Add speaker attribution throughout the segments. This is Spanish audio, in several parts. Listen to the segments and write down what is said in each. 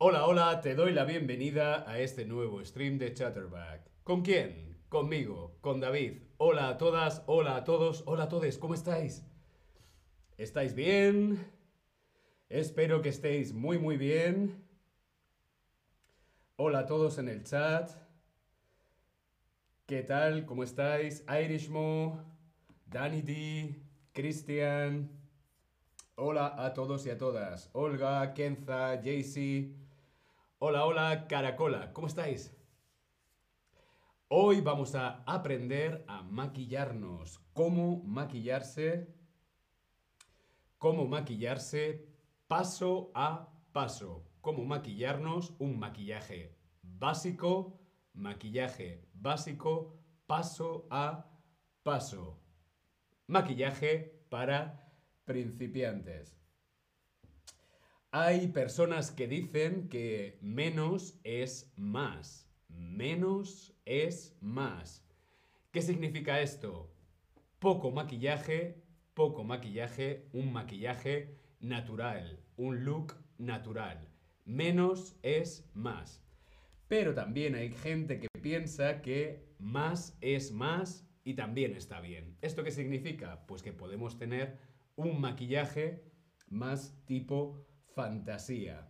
Speaker 1: Hola, hola, te doy la bienvenida a este nuevo stream de Chatterback. ¿Con quién? Conmigo, con David. Hola a todas, hola a todos, hola a todos, ¿cómo estáis? ¿Estáis bien? Espero que estéis muy muy bien. Hola a todos en el chat. ¿Qué tal? ¿Cómo estáis? Irishmo, Danny D, Christian. Hola a todos y a todas. Olga, Kenza, Jaycee. Hola, hola, Caracola. ¿Cómo estáis? Hoy vamos a aprender a maquillarnos. Cómo maquillarse. Cómo maquillarse paso a paso. Cómo maquillarnos un maquillaje básico. Maquillaje básico paso a paso. Maquillaje para principiantes. Hay personas que dicen que menos es más. Menos es más. ¿Qué significa esto? Poco maquillaje, poco maquillaje, un maquillaje natural, un look natural. Menos es más. Pero también hay gente que piensa que más es más y también está bien. ¿Esto qué significa? Pues que podemos tener un maquillaje más tipo fantasía.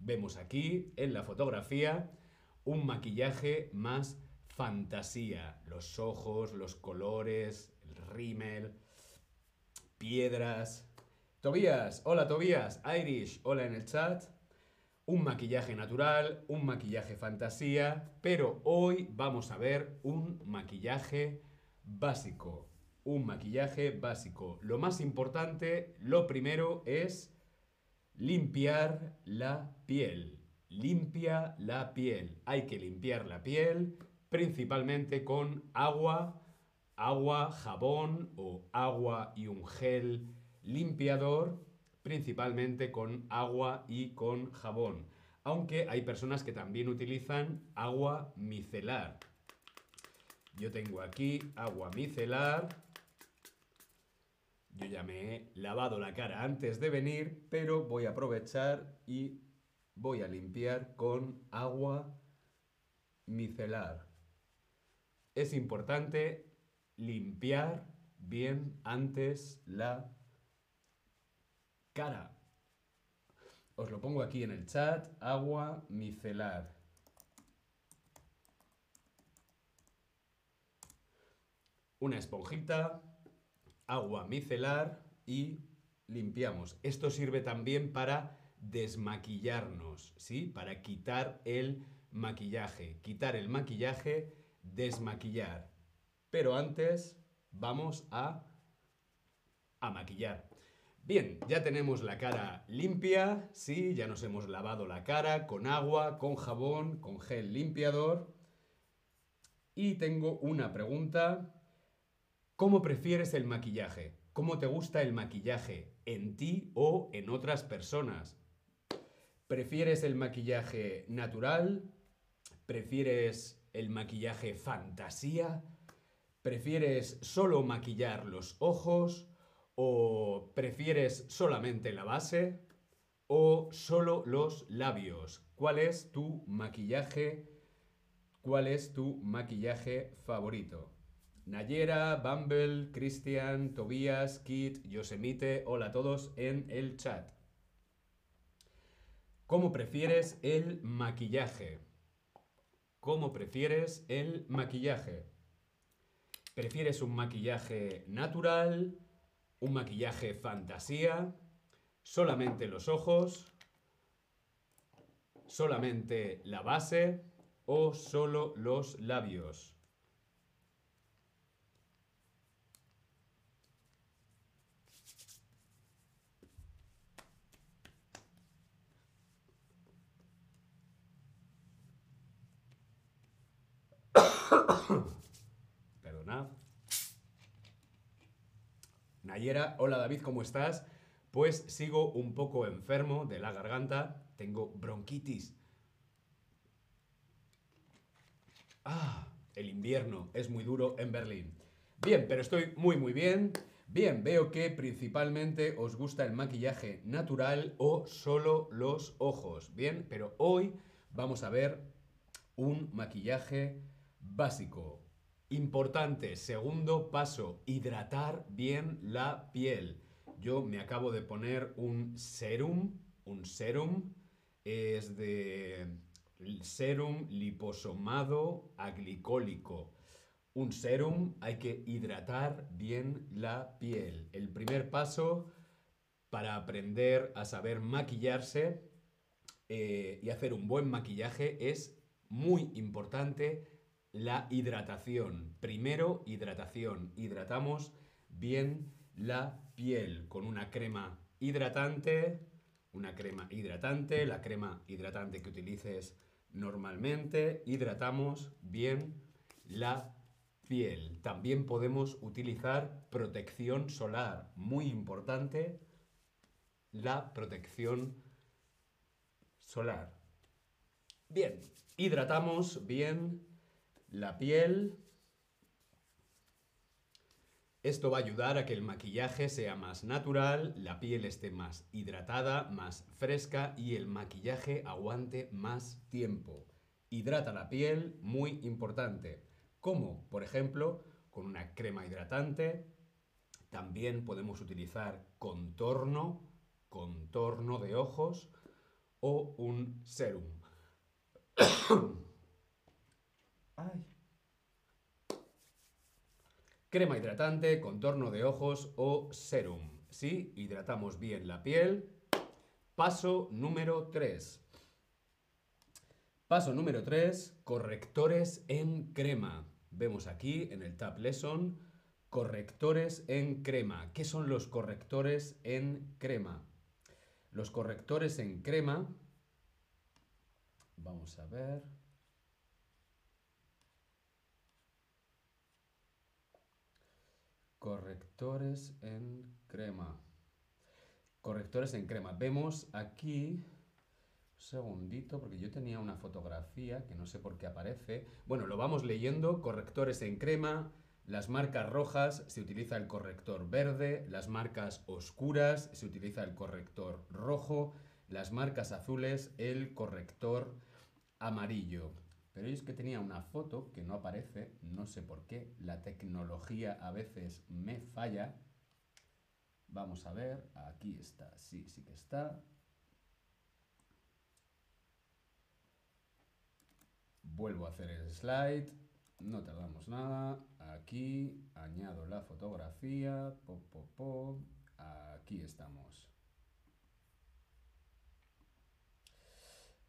Speaker 1: Vemos aquí en la fotografía un maquillaje más fantasía. Los ojos, los colores, el rímel, piedras. Tobías, hola Tobías, Irish, hola en el chat. Un maquillaje natural, un maquillaje fantasía, pero hoy vamos a ver un maquillaje básico. Un maquillaje básico. Lo más importante, lo primero es limpiar la piel limpia la piel. Hay que limpiar la piel principalmente con agua, agua, jabón o agua y un gel limpiador, principalmente con agua y con jabón. Aunque hay personas que también utilizan agua micelar. Yo tengo aquí agua micelar. Yo ya me he lavado la cara antes de venir, pero voy a aprovechar y voy a limpiar con agua micelar. Es importante limpiar bien antes la cara. Os lo pongo aquí en el chat, agua micelar. Una esponjita, agua micelar y limpiamos. Esto sirve también para desmaquillarnos, ¿sí? Para quitar el maquillaje. Quitar el maquillaje, desmaquillar. Pero antes vamos a, a maquillar. Bien, ya tenemos la cara limpia, sí, ya nos hemos lavado la cara con agua, con jabón, con gel limpiador. Y tengo una pregunta. ¿Cómo prefieres el maquillaje? ¿Cómo te gusta el maquillaje? ¿En ti o en otras personas? ¿Prefieres el maquillaje natural? ¿Prefieres el maquillaje fantasía? ¿Prefieres solo maquillar los ojos? ¿O prefieres solamente la base? ¿O solo los labios? ¿Cuál es tu maquillaje? ¿Cuál es tu maquillaje favorito? Nayera, Bumble, Cristian, Tobías, Kit, Yosemite, hola a todos en el chat. ¿Cómo prefieres el maquillaje? ¿Cómo prefieres el maquillaje? ¿Prefieres un maquillaje natural? ¿Un maquillaje fantasía? ¿Solamente los ojos? ¿Solamente la base? ¿O solo los labios? Hola David, ¿cómo estás? Pues sigo un poco enfermo de la garganta, tengo bronquitis. Ah, el invierno es muy duro en Berlín. Bien, pero estoy muy muy bien. Bien, veo que principalmente os gusta el maquillaje natural o solo los ojos. Bien, pero hoy vamos a ver un maquillaje básico. Importante, segundo paso, hidratar bien la piel. Yo me acabo de poner un serum, un serum es de serum liposomado aglicólico. Un serum hay que hidratar bien la piel. El primer paso para aprender a saber maquillarse eh, y hacer un buen maquillaje es muy importante la hidratación. Primero, hidratación. Hidratamos bien la piel con una crema hidratante, una crema hidratante, la crema hidratante que utilices normalmente, hidratamos bien la piel. También podemos utilizar protección solar, muy importante, la protección solar. Bien, hidratamos bien la piel. Esto va a ayudar a que el maquillaje sea más natural, la piel esté más hidratada, más fresca y el maquillaje aguante más tiempo. Hidrata la piel, muy importante. Como, por ejemplo, con una crema hidratante. También podemos utilizar contorno, contorno de ojos o un serum. Crema hidratante, contorno de ojos o serum. ¿Sí? Hidratamos bien la piel. Paso número 3. Paso número 3, correctores en crema. Vemos aquí en el Tab Lesson correctores en crema. ¿Qué son los correctores en crema? Los correctores en crema, vamos a ver. Correctores en crema. Correctores en crema. Vemos aquí un segundito, porque yo tenía una fotografía que no sé por qué aparece. Bueno, lo vamos leyendo. Correctores en crema. Las marcas rojas se utiliza el corrector verde. Las marcas oscuras se utiliza el corrector rojo. Las marcas azules el corrector amarillo. Pero es que tenía una foto que no aparece, no sé por qué. La tecnología a veces me falla. Vamos a ver, aquí está, sí, sí que está. Vuelvo a hacer el slide. No tardamos nada. Aquí añado la fotografía. Aquí estamos.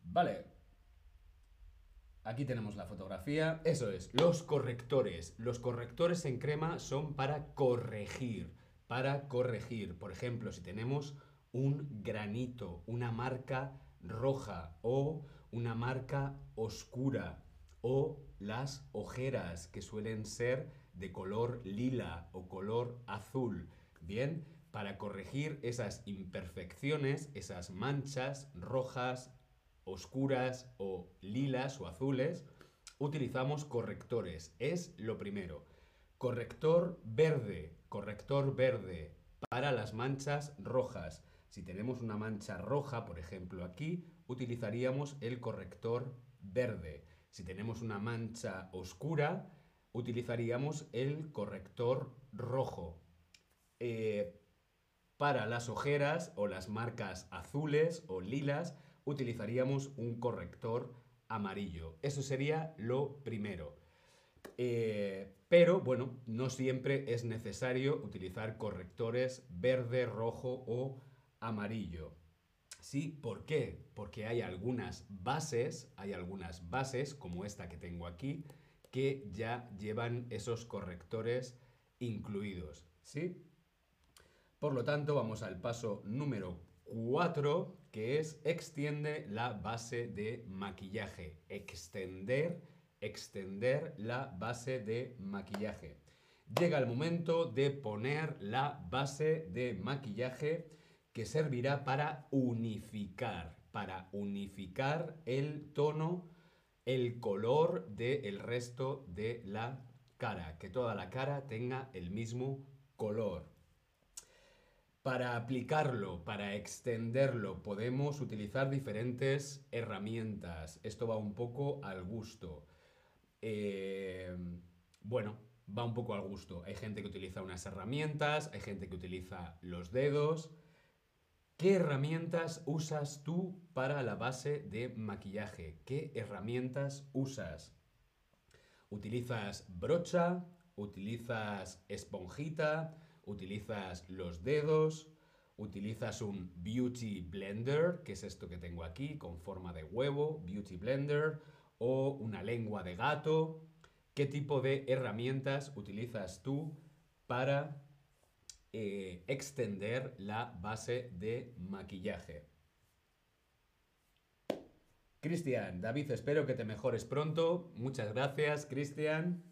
Speaker 1: Vale. Aquí tenemos la fotografía. Eso es, los correctores. Los correctores en crema son para corregir. Para corregir. Por ejemplo, si tenemos un granito, una marca roja o una marca oscura o las ojeras que suelen ser de color lila o color azul. Bien, para corregir esas imperfecciones, esas manchas rojas, oscuras o lilas o azules, utilizamos correctores. Es lo primero. Corrector verde, corrector verde para las manchas rojas. Si tenemos una mancha roja, por ejemplo aquí, utilizaríamos el corrector verde. Si tenemos una mancha oscura, utilizaríamos el corrector rojo. Eh, para las ojeras o las marcas azules o lilas, utilizaríamos un corrector amarillo. Eso sería lo primero. Eh, pero bueno, no siempre es necesario utilizar correctores verde, rojo o amarillo. Sí, ¿por qué? Porque hay algunas bases, hay algunas bases, como esta que tengo aquí, que ya llevan esos correctores incluidos. ¿Sí? Por lo tanto, vamos al paso número 4, que es extiende la base de maquillaje. Extender, extender la base de maquillaje. Llega el momento de poner la base de maquillaje que servirá para unificar, para unificar el tono, el color del resto de la cara, que toda la cara tenga el mismo color. Para aplicarlo, para extenderlo, podemos utilizar diferentes herramientas. Esto va un poco al gusto. Eh, bueno, va un poco al gusto. Hay gente que utiliza unas herramientas, hay gente que utiliza los dedos. ¿Qué herramientas usas tú para la base de maquillaje? ¿Qué herramientas usas? ¿Utilizas brocha? ¿Utilizas esponjita? ¿Utilizas los dedos? ¿Utilizas un beauty blender, que es esto que tengo aquí, con forma de huevo, beauty blender? ¿O una lengua de gato? ¿Qué tipo de herramientas utilizas tú para eh, extender la base de maquillaje? Cristian, David, espero que te mejores pronto. Muchas gracias, Cristian.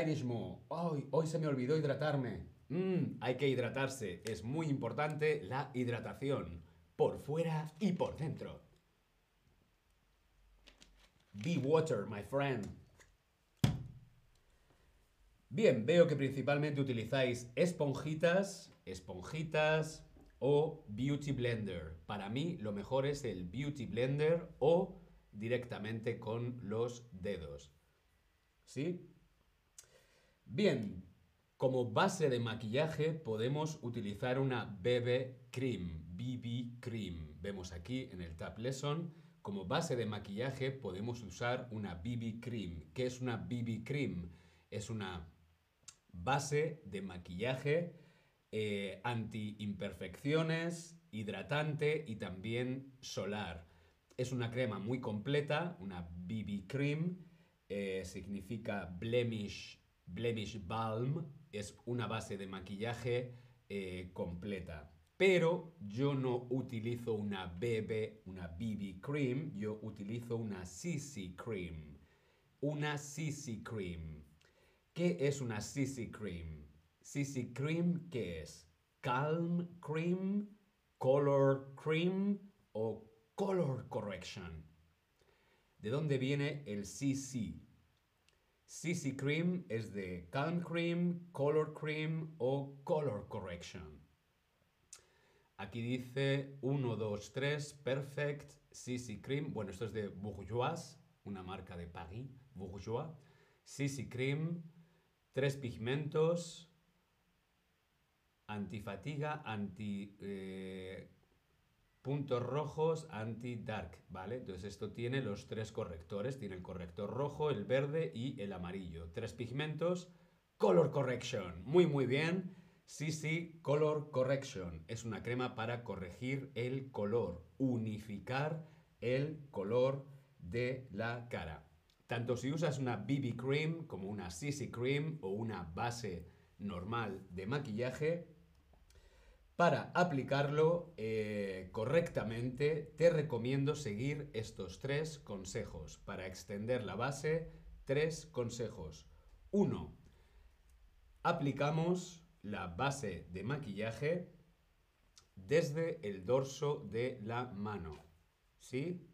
Speaker 1: Irishmo, hoy, se me olvidó hidratarme. Mm, hay que hidratarse, es muy importante la hidratación, por fuera y por dentro. Be water, my friend. Bien, veo que principalmente utilizáis esponjitas, esponjitas o beauty blender. Para mí lo mejor es el beauty blender o directamente con los dedos. ¿Sí? Bien, como base de maquillaje podemos utilizar una BB Cream, BB Cream. Vemos aquí en el Tab Lesson como base de maquillaje podemos usar una BB Cream. ¿Qué es una BB Cream? Es una base de maquillaje eh, anti-imperfecciones, hidratante y también solar. Es una crema muy completa, una BB Cream, eh, significa Blemish, Blemish Balm, es una base de maquillaje eh, completa. Pero yo no utilizo una BB, una BB cream, yo utilizo una CC cream. Una CC cream. ¿Qué es una CC cream? CC cream, ¿qué es? Calm cream, color cream o color correction. ¿De dónde viene el CC? CC cream es de calm cream, color cream o color correction. Aquí dice 1, 2, 3, Perfect, CC Cream. Bueno, esto es de Bourgeois, una marca de Paris, Bourgeois. CC Cream, tres pigmentos, antifatiga, anti eh, puntos rojos, anti-dark, ¿vale? Entonces esto tiene los tres correctores, tiene el corrector rojo, el verde y el amarillo. Tres pigmentos, color correction, muy muy bien. CC Color Correction es una crema para corregir el color, unificar el color de la cara. Tanto si usas una BB Cream como una CC Cream o una base normal de maquillaje, para aplicarlo eh, correctamente te recomiendo seguir estos tres consejos. Para extender la base, tres consejos. Uno, aplicamos la base de maquillaje desde el dorso de la mano. ¿Sí?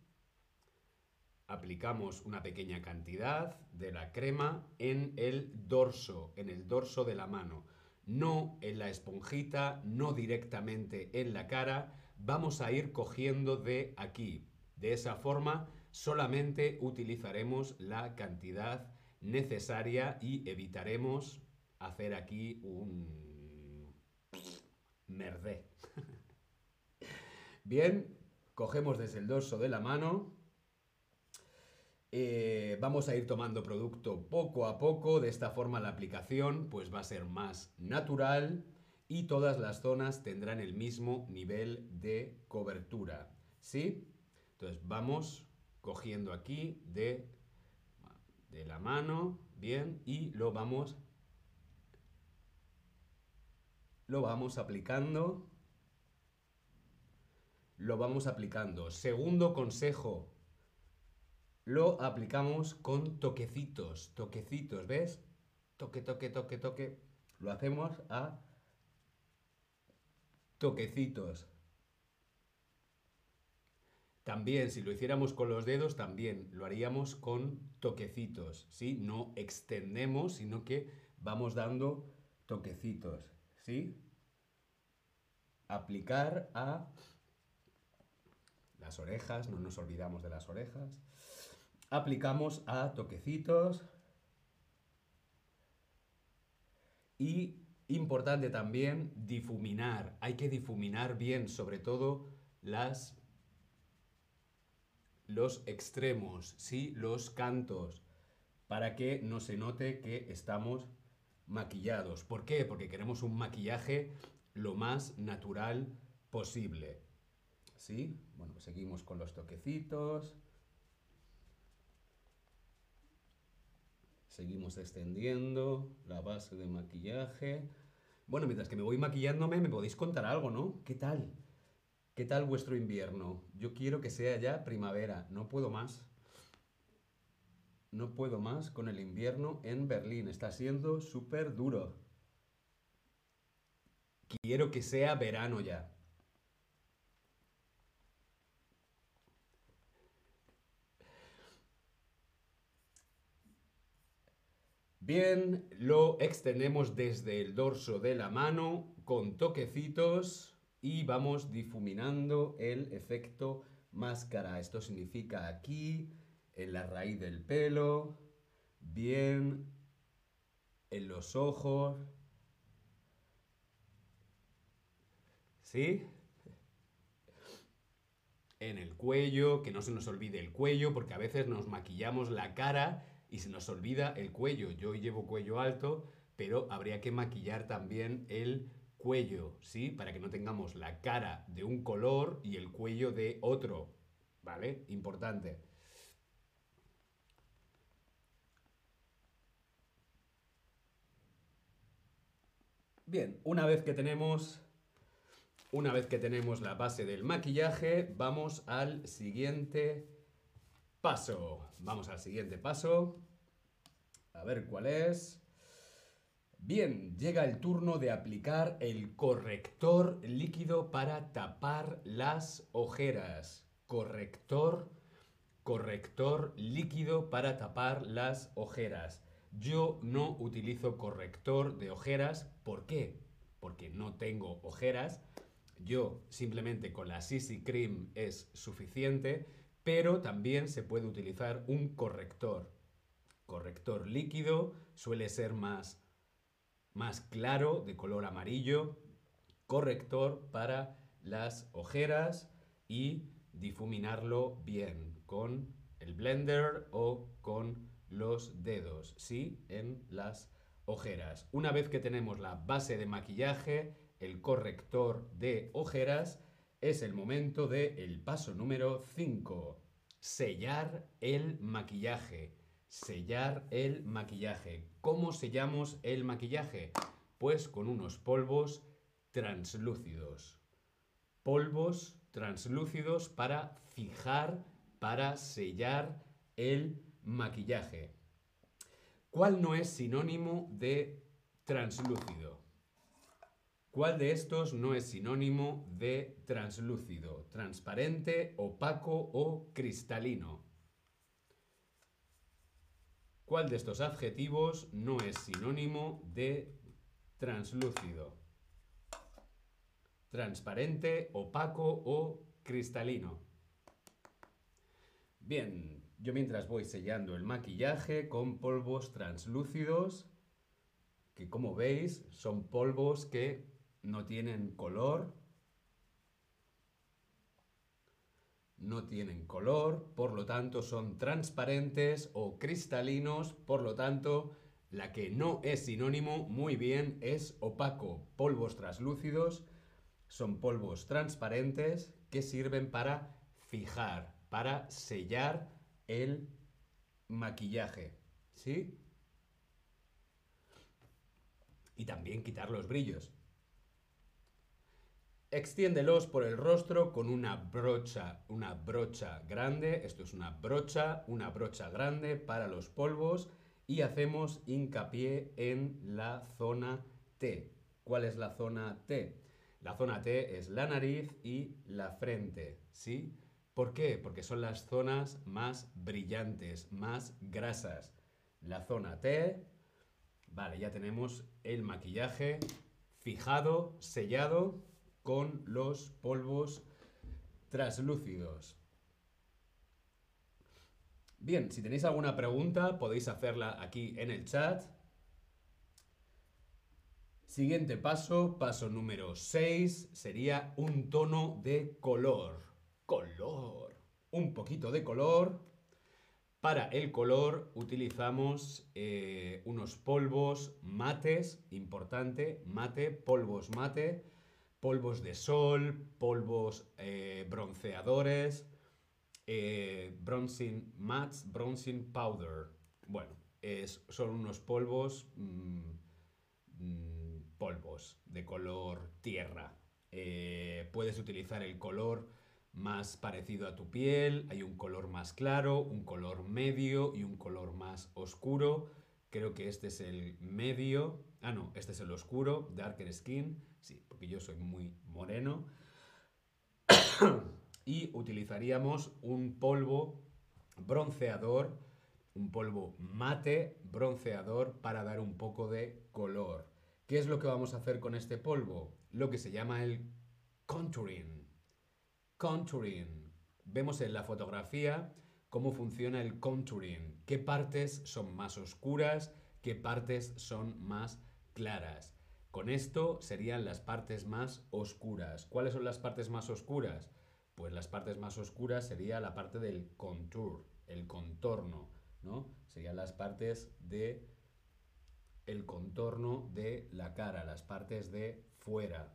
Speaker 1: Aplicamos una pequeña cantidad de la crema en el dorso, en el dorso de la mano. No en la esponjita, no directamente en la cara. Vamos a ir cogiendo de aquí. De esa forma solamente utilizaremos la cantidad necesaria y evitaremos hacer aquí un merdé. Bien, cogemos desde el dorso de la mano. Eh, vamos a ir tomando producto poco a poco, de esta forma la aplicación pues va a ser más natural y todas las zonas tendrán el mismo nivel de cobertura. ¿Sí? Entonces vamos cogiendo aquí de, de la mano, bien, y lo vamos lo vamos aplicando. Lo vamos aplicando. Segundo consejo. Lo aplicamos con toquecitos, toquecitos, ¿ves? Toque, toque, toque, toque. Lo hacemos a toquecitos. También, si lo hiciéramos con los dedos, también lo haríamos con toquecitos, ¿sí? No extendemos, sino que vamos dando toquecitos, ¿sí? Aplicar a las orejas, no nos olvidamos de las orejas. Aplicamos a toquecitos. Y importante también difuminar. Hay que difuminar bien, sobre todo las los extremos, ¿sí? Los cantos, para que no se note que estamos maquillados. ¿Por qué? Porque queremos un maquillaje lo más natural posible. ¿Sí? Bueno, pues seguimos con los toquecitos. Seguimos extendiendo la base de maquillaje. Bueno, mientras que me voy maquillándome, me podéis contar algo, ¿no? ¿Qué tal? ¿Qué tal vuestro invierno? Yo quiero que sea ya primavera, no puedo más. No puedo más con el invierno en Berlín, está siendo súper duro. Quiero que sea verano ya. Bien, lo extendemos desde el dorso de la mano con toquecitos y vamos difuminando el efecto máscara. Esto significa aquí, en la raíz del pelo, bien, en los ojos. ¿Sí? En el cuello, que no se nos olvide el cuello, porque a veces nos maquillamos la cara y se nos olvida el cuello. Yo llevo cuello alto, pero habría que maquillar también el cuello, ¿sí? Para que no tengamos la cara de un color y el cuello de otro, ¿vale? Importante. Bien, una vez que tenemos una vez que tenemos la base del maquillaje, vamos al siguiente paso. Vamos al siguiente paso. A ver cuál es. Bien, llega el turno de aplicar el corrector líquido para tapar las ojeras. Corrector, corrector líquido para tapar las ojeras. Yo no utilizo corrector de ojeras. ¿Por qué? Porque no tengo ojeras. Yo simplemente con la CC Cream es suficiente pero también se puede utilizar un corrector. Corrector líquido suele ser más, más claro, de color amarillo. Corrector para las ojeras y difuminarlo bien con el blender o con los dedos, ¿sí? En las ojeras. Una vez que tenemos la base de maquillaje, el corrector de ojeras, es el momento del el paso número 5. Sellar el maquillaje. Sellar el maquillaje. ¿Cómo sellamos el maquillaje? Pues con unos polvos translúcidos. Polvos translúcidos para fijar, para sellar el maquillaje. ¿Cuál no es sinónimo de translúcido? ¿Cuál de estos no es sinónimo de translúcido, transparente, opaco o cristalino? ¿Cuál de estos adjetivos no es sinónimo de translúcido? Transparente, opaco o cristalino. Bien, yo mientras voy sellando el maquillaje con polvos translúcidos, que como veis son polvos que no tienen color, no tienen color, por lo tanto son transparentes o cristalinos, por lo tanto la que no es sinónimo muy bien es opaco. Polvos translúcidos son polvos transparentes que sirven para fijar, para sellar el maquillaje. ¿Sí? Y también quitar los brillos. Extiéndelos por el rostro con una brocha, una brocha grande. Esto es una brocha, una brocha grande para los polvos y hacemos hincapié en la zona T. ¿Cuál es la zona T? La zona T es la nariz y la frente, ¿sí? ¿Por qué? Porque son las zonas más brillantes, más grasas. La zona T, Vale, ya tenemos el maquillaje fijado, sellado con los polvos traslúcidos. Bien, si tenéis alguna pregunta podéis hacerla aquí en el chat. Siguiente paso, paso número 6, sería un tono de color. Color. Un poquito de color. Para el color utilizamos eh, unos polvos mates, importante, mate, polvos mate, polvos de sol, polvos eh, bronceadores, eh, bronzing mats, bronzing powder. Bueno, es, son unos polvos, mm, mm, polvos de color tierra. Eh, puedes utilizar el color más parecido a tu piel, hay un color más claro, un color medio y un color más oscuro. Creo que este es el medio. Ah, no, este es el oscuro, darker skin. Yo soy muy moreno. y utilizaríamos un polvo bronceador, un polvo mate bronceador para dar un poco de color. ¿Qué es lo que vamos a hacer con este polvo? Lo que se llama el contouring. Contouring. Vemos en la fotografía cómo funciona el contouring, qué partes son más oscuras, qué partes son más claras. Con esto serían las partes más oscuras. ¿Cuáles son las partes más oscuras? Pues las partes más oscuras sería la parte del contour, el contorno, ¿no? Serían las partes de el contorno de la cara, las partes de fuera.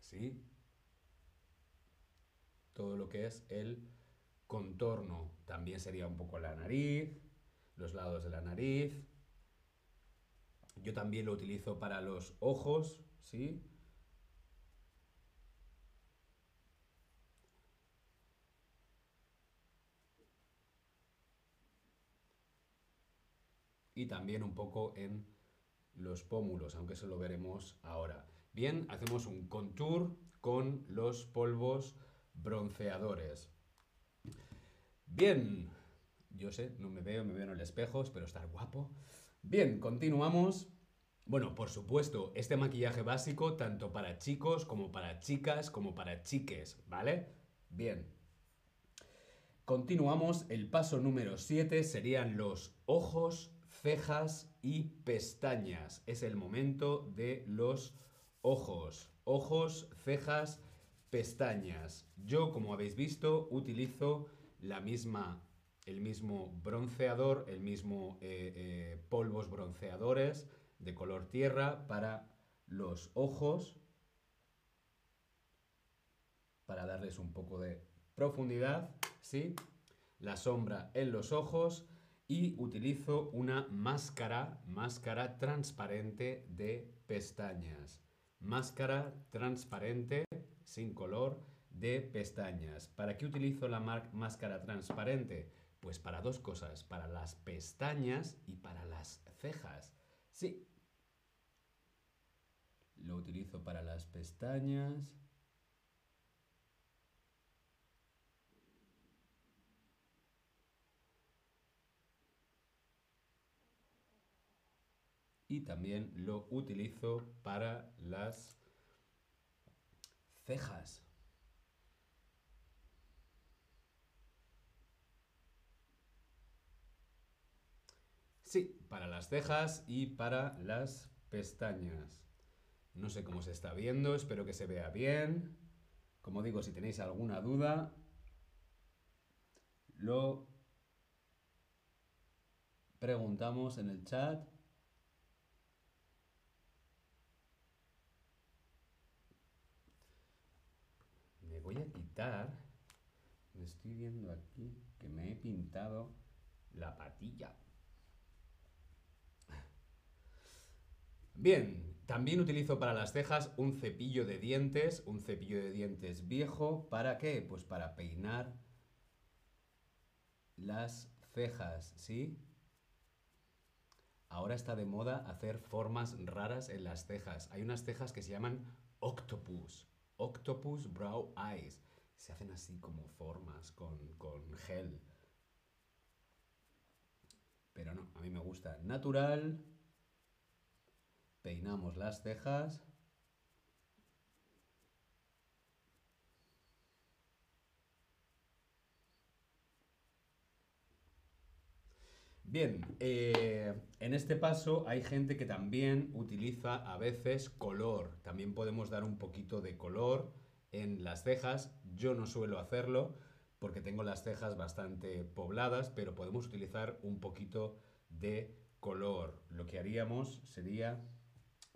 Speaker 1: ¿Sí? Todo lo que es el contorno. También sería un poco la nariz, los lados de la nariz. Yo también lo utilizo para los ojos, ¿sí? y también un poco en los pómulos, aunque eso lo veremos ahora. Bien, hacemos un contour con los polvos bronceadores. Bien, yo sé, no me veo, me veo en el espejo, espero estar guapo. Bien, continuamos. Bueno, por supuesto, este maquillaje básico tanto para chicos como para chicas como para chiques, ¿vale? Bien. Continuamos, el paso número 7 serían los ojos cejas y pestañas. Es el momento de los ojos. Ojos, cejas, pestañas. Yo, como habéis visto, utilizo la misma, el mismo bronceador, el mismo eh, eh, polvos bronceadores de color tierra para los ojos, para darles un poco de profundidad, ¿sí? La sombra en los ojos y utilizo una máscara, máscara transparente de pestañas. Máscara transparente, sin color, de pestañas. ¿Para qué utilizo la máscara transparente? Pues para dos cosas, para las pestañas y para las cejas. Sí. Lo utilizo para las pestañas y también lo utilizo para las cejas. Sí, para las cejas y para las pestañas. No sé cómo se está viendo, espero que se vea bien. Como digo, si tenéis alguna duda, lo preguntamos en el chat. voy a quitar, me estoy viendo aquí que me he pintado la patilla. Bien, también utilizo para las cejas un cepillo de dientes, un cepillo de dientes viejo. ¿Para qué? Pues para peinar las cejas, ¿sí? Ahora está de moda hacer formas raras en las cejas. Hay unas cejas que se llaman octopus. Octopus Brow Eyes. Se hacen así como formas con, gel. Pero no, a mí me gusta natural Peinamos las cejas. Bien, eh, en este paso hay gente que también utiliza a veces color. También podemos dar un poquito de color en las cejas. Yo no suelo hacerlo porque tengo las cejas bastante pobladas, pero podemos utilizar un poquito de color. Lo que haríamos sería,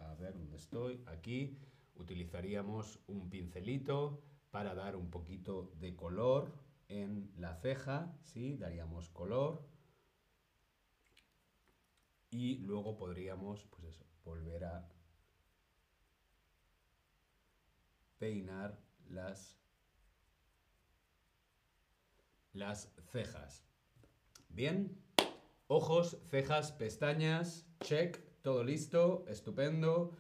Speaker 1: a ver dónde estoy, aquí, utilizaríamos un pincelito para dar un poquito de color en la ceja, ¿sí? Daríamos color y luego podríamos, pues eso, volver a peinar las, las cejas. Bien, ojos, cejas, pestañas, check, todo listo, estupendo.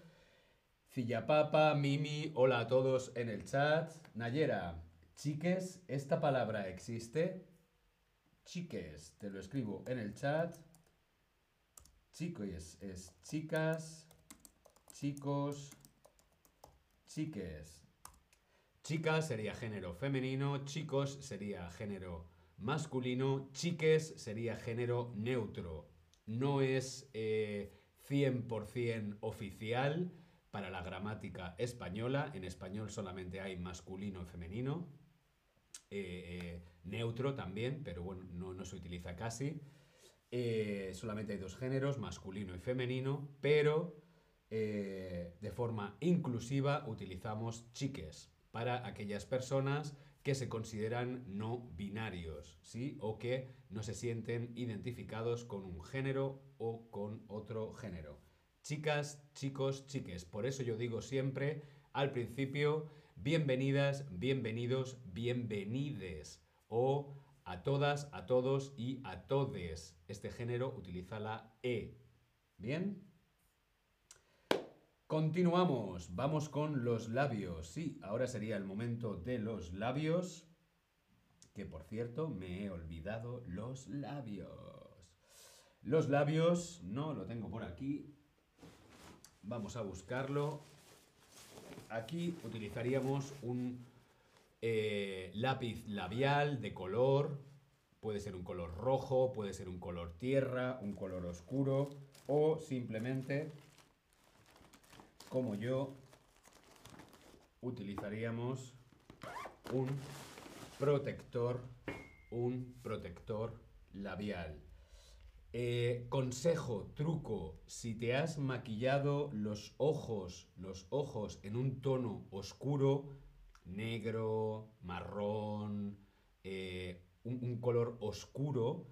Speaker 1: Papa, Mimi, hola a todos en el chat. Nayera, chiques, ¿esta palabra existe? Chiques, te lo escribo en el chat. Chicos es, chicas, chicos, chiques. Chicas sería género femenino, chicos sería género masculino, chiques sería género neutro. No es 100% eh, oficial para la gramática española. En español solamente hay masculino y femenino. Eh, eh, neutro también, pero bueno, no, se utiliza casi. Eh, solamente hay dos géneros, masculino y femenino, pero de forma inclusiva utilizamos chiques para aquellas personas que se consideran no binarios, ¿sí? O que no se sienten identificados con un género o con otro género. Chicas, chicos, chiques. Por eso yo digo siempre al principio, bienvenidas, bienvenidos, bienvenides. O a todas, a todos y a todes. Este género utiliza la E. ¿Bien? Continuamos, vamos con los labios. Sí, ahora sería el momento de los labios. Que por cierto, me he olvidado los labios. Los labios, no lo tengo por aquí. Vamos a buscarlo. Aquí utilizaríamos un eh, lápiz labial de color, puede ser un color rojo, puede ser un color tierra, un color oscuro o simplemente, como yo, utilizaríamos un protector, un protector labial. Eh, consejo, truco, si te has maquillado los ojos, los ojos en un tono oscuro, negro, marrón, eh, un, color oscuro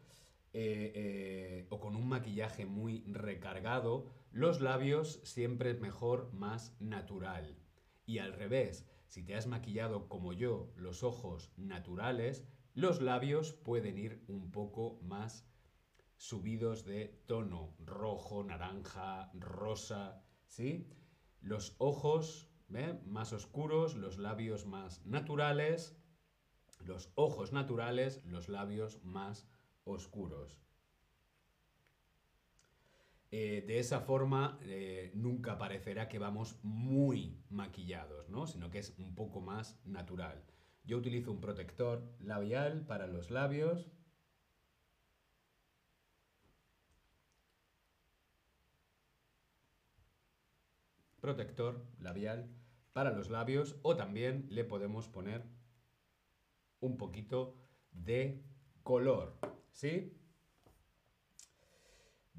Speaker 1: eh, o con un maquillaje muy recargado, los labios siempre es mejor más natural. Y al revés, si te has maquillado como yo los ojos naturales, los labios pueden ir un poco más subidos de tono, rojo, naranja, rosa, ¿sí? Los ojos más oscuros, los labios más naturales, los ojos naturales, los labios más oscuros. Eh, de esa forma eh, nunca parecerá que vamos muy maquillados, ¿no? sino que es un poco más natural. Yo utilizo un protector labial para los labios. Protector labial para los labios o también le podemos poner un poquito de color, ¿sí?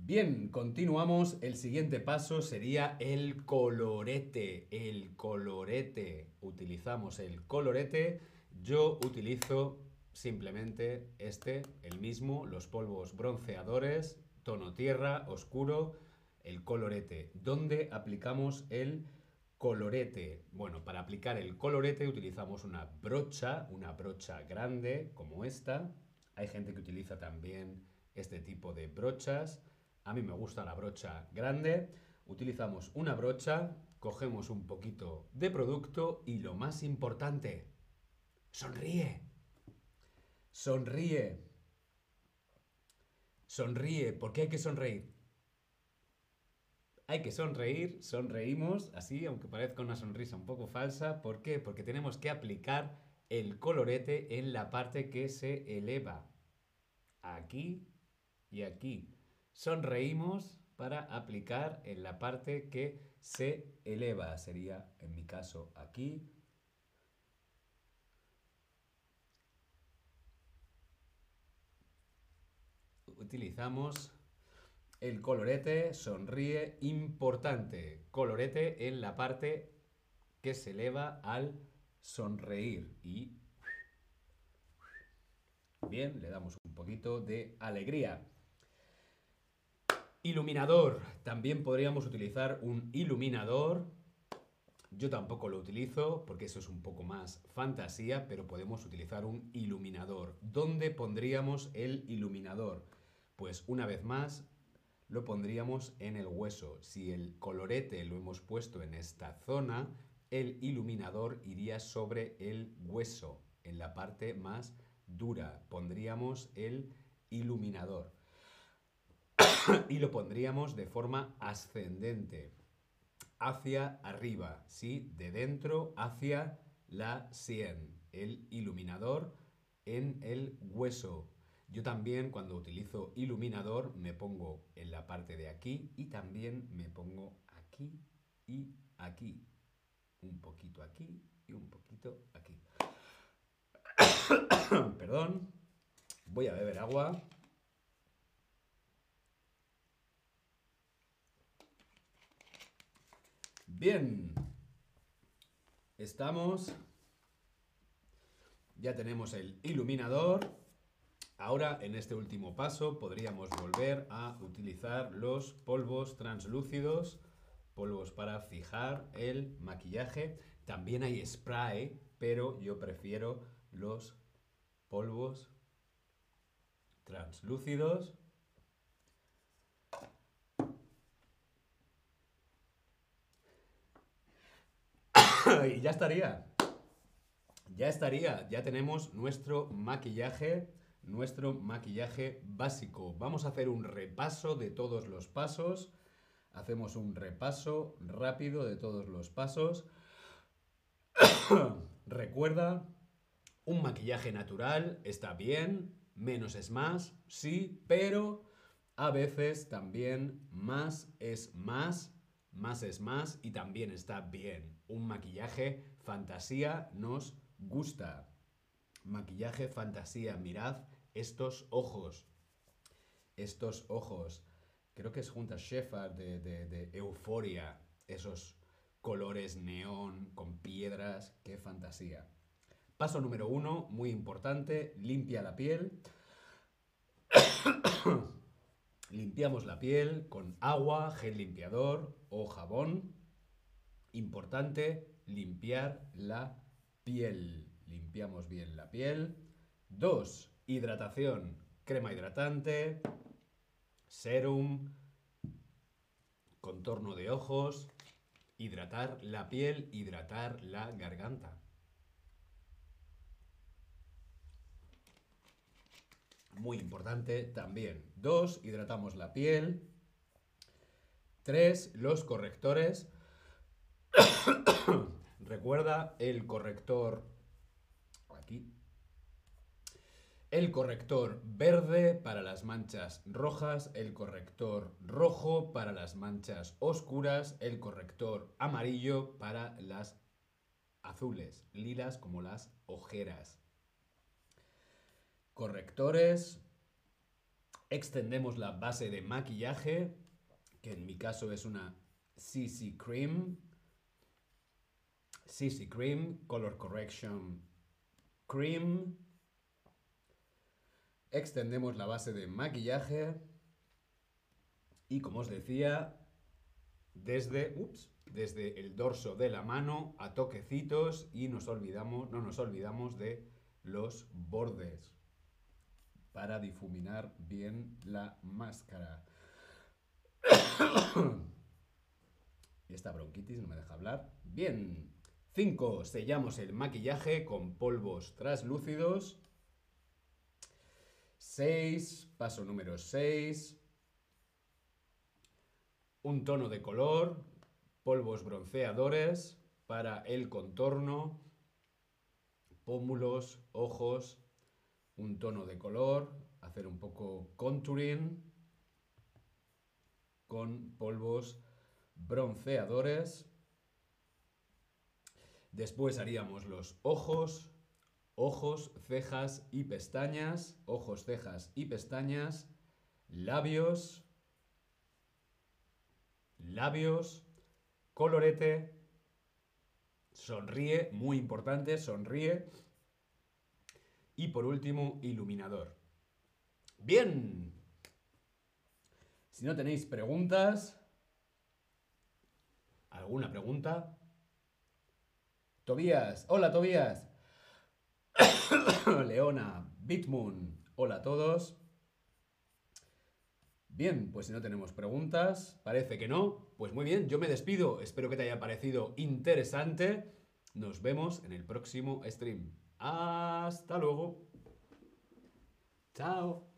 Speaker 1: Bien, continuamos. El siguiente paso sería el colorete. El colorete. Utilizamos el colorete. Yo utilizo simplemente este, el mismo, los polvos bronceadores, tono tierra, oscuro, el colorete, donde aplicamos el colorete. Bueno, para aplicar el colorete utilizamos una brocha, una brocha grande como esta. Hay gente que utiliza también este tipo de brochas. A mí me gusta la brocha grande. Utilizamos una brocha, cogemos un poquito de producto y lo más importante, sonríe. Sonríe. Sonríe. ¿Por qué hay que sonreír? Hay que sonreír, sonreímos así, aunque parezca una sonrisa un poco falsa. ¿Por qué? Porque tenemos que aplicar el colorete en la parte que se eleva. Aquí y aquí. Sonreímos para aplicar en la parte que se eleva. Sería, en mi caso, aquí. Utilizamos el colorete, sonríe, importante. Colorete en la parte que se eleva al sonreír. Y bien, le damos un poquito de alegría. Iluminador. También podríamos utilizar un iluminador. Yo tampoco lo utilizo porque eso es un poco más fantasía, pero podemos utilizar un iluminador. ¿Dónde pondríamos el iluminador? Pues una vez más, lo pondríamos en el hueso. Si el colorete lo hemos puesto en esta zona, el iluminador iría sobre el hueso, en la parte más dura. Pondríamos el iluminador. y lo pondríamos de forma ascendente, hacia arriba, ¿sí? De dentro hacia la sien. El iluminador en el hueso. Yo también cuando utilizo iluminador me pongo en la parte de aquí y también me pongo aquí y aquí. Un poquito aquí y un poquito aquí. Perdón. Voy a beber agua. Bien. Estamos. Ya tenemos el iluminador. Ahora, en este último paso, podríamos volver a utilizar los polvos translúcidos, polvos para fijar el maquillaje. También hay spray, pero yo prefiero los polvos translúcidos. y ya estaría. Ya estaría. Ya tenemos nuestro maquillaje nuestro maquillaje básico. Vamos a hacer un repaso de todos los pasos. Hacemos un repaso rápido de todos los pasos. Recuerda, un maquillaje natural está bien, menos es más, sí, pero a veces también más es más, más es más y también está bien. Un maquillaje fantasía nos gusta. Maquillaje fantasía, mirad estos ojos, estos ojos, creo que es junto a Shepard de, de, Euforia, esos colores neón con piedras, qué fantasía. Paso número uno, muy importante, limpia la piel. Limpiamos la piel con agua, gel limpiador o jabón. Importante, limpiar la piel. Limpiamos bien la piel. Dos, hidratación, crema hidratante, serum, contorno de ojos, hidratar la piel, hidratar la garganta. Muy importante también. Dos, hidratamos la piel. Tres, los correctores. Recuerda el corrector aquí el corrector verde para las manchas rojas, el corrector rojo para las manchas oscuras, el corrector amarillo para las azules, lilas como las ojeras. Correctores, extendemos la base de maquillaje, que en mi caso es una CC Cream, CC Cream, Color Correction Cream, Extendemos la base de maquillaje. Y como os decía, desde, desde el dorso de la mano a toquecitos y nos olvidamos, no nos olvidamos de los bordes para difuminar bien la máscara. Esta bronquitis no me deja hablar. Bien. 5. Sellamos el maquillaje con polvos translúcidos. 6, paso número 6. un tono de color, polvos bronceadores para el contorno, pómulos, ojos, un tono de color, hacer un poco contouring con polvos bronceadores. Después haríamos los ojos, ojos, cejas y pestañas, ojos, cejas y pestañas, labios, labios, colorete, sonríe, muy importante, sonríe. Y por último, iluminador. Bien. Si no tenéis preguntas, ¿alguna pregunta? Tobías, hola Tobías. Leona, Bitmoon, hola a todos. Bien, pues si no tenemos preguntas, parece que no. Pues muy bien, yo me despido. Espero que te haya parecido interesante. Nos vemos en el próximo stream. Hasta luego. Chao.